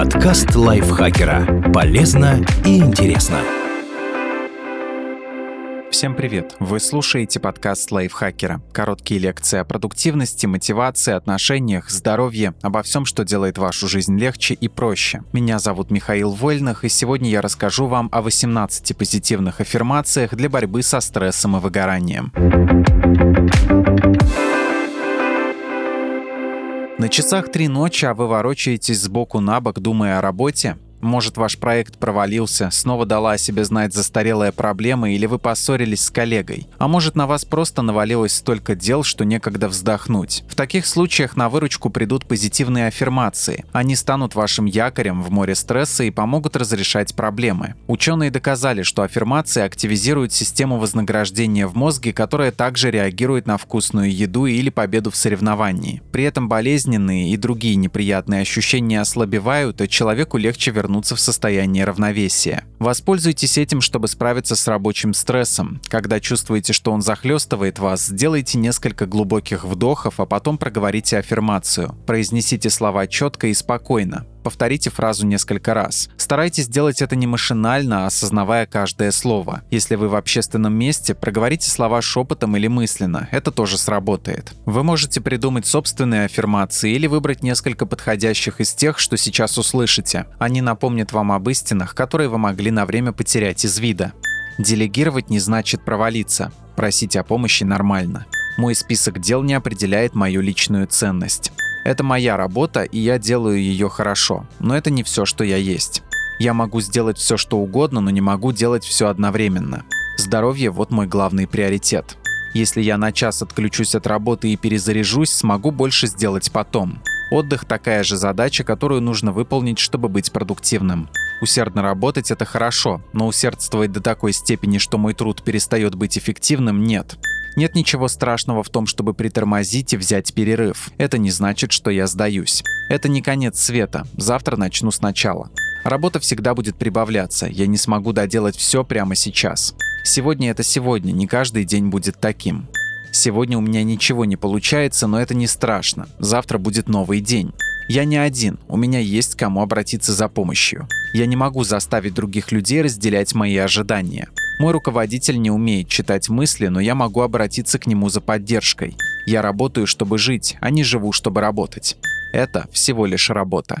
Подкаст лайфхакера. Полезно и интересно. Всем привет! Вы слушаете подкаст лайфхакера. Короткие лекции о продуктивности, мотивации, отношениях, здоровье, обо всем, что делает вашу жизнь легче и проще. Меня зовут Михаил Вольных, и сегодня я расскажу вам о 18 позитивных аффирмациях для борьбы со стрессом и выгоранием. На часах три ночи, а вы ворочаетесь сбоку на бок, думая о работе? Может, ваш проект провалился, снова дала о себе знать застарелая проблема или вы поссорились с коллегой. А может, на вас просто навалилось столько дел, что некогда вздохнуть. В таких случаях на выручку придут позитивные аффирмации. Они станут вашим якорем в море стресса и помогут разрешать проблемы. Ученые доказали, что аффирмации активизируют систему вознаграждения в мозге, которая также реагирует на вкусную еду или победу в соревновании. При этом болезненные и другие неприятные ощущения ослабевают, и человеку легче вернуться вернуться в состояние равновесия. Воспользуйтесь этим, чтобы справиться с рабочим стрессом. Когда чувствуете, что он захлестывает вас, сделайте несколько глубоких вдохов, а потом проговорите аффирмацию. Произнесите слова четко и спокойно. Повторите фразу несколько раз. Старайтесь делать это не машинально, а осознавая каждое слово. Если вы в общественном месте, проговорите слова шепотом или мысленно. Это тоже сработает. Вы можете придумать собственные аффирмации или выбрать несколько подходящих из тех, что сейчас услышите. Они напомнят вам об истинах, которые вы могли на время потерять из вида. Делегировать не значит провалиться. Просить о помощи нормально. Мой список дел не определяет мою личную ценность. Это моя работа, и я делаю ее хорошо. Но это не все, что я есть. Я могу сделать все, что угодно, но не могу делать все одновременно. Здоровье – вот мой главный приоритет. Если я на час отключусь от работы и перезаряжусь, смогу больше сделать потом. Отдых – такая же задача, которую нужно выполнить, чтобы быть продуктивным. Усердно работать – это хорошо, но усердствовать до такой степени, что мой труд перестает быть эффективным – нет. Нет ничего страшного в том, чтобы притормозить и взять перерыв. Это не значит, что я сдаюсь. Это не конец света. Завтра начну сначала. Работа всегда будет прибавляться. Я не смогу доделать все прямо сейчас. Сегодня это сегодня, не каждый день будет таким. Сегодня у меня ничего не получается, но это не страшно. Завтра будет новый день. Я не один, у меня есть кому обратиться за помощью. Я не могу заставить других людей разделять мои ожидания. Мой руководитель не умеет читать мысли, но я могу обратиться к нему за поддержкой. Я работаю, чтобы жить, а не живу, чтобы работать. Это всего лишь работа.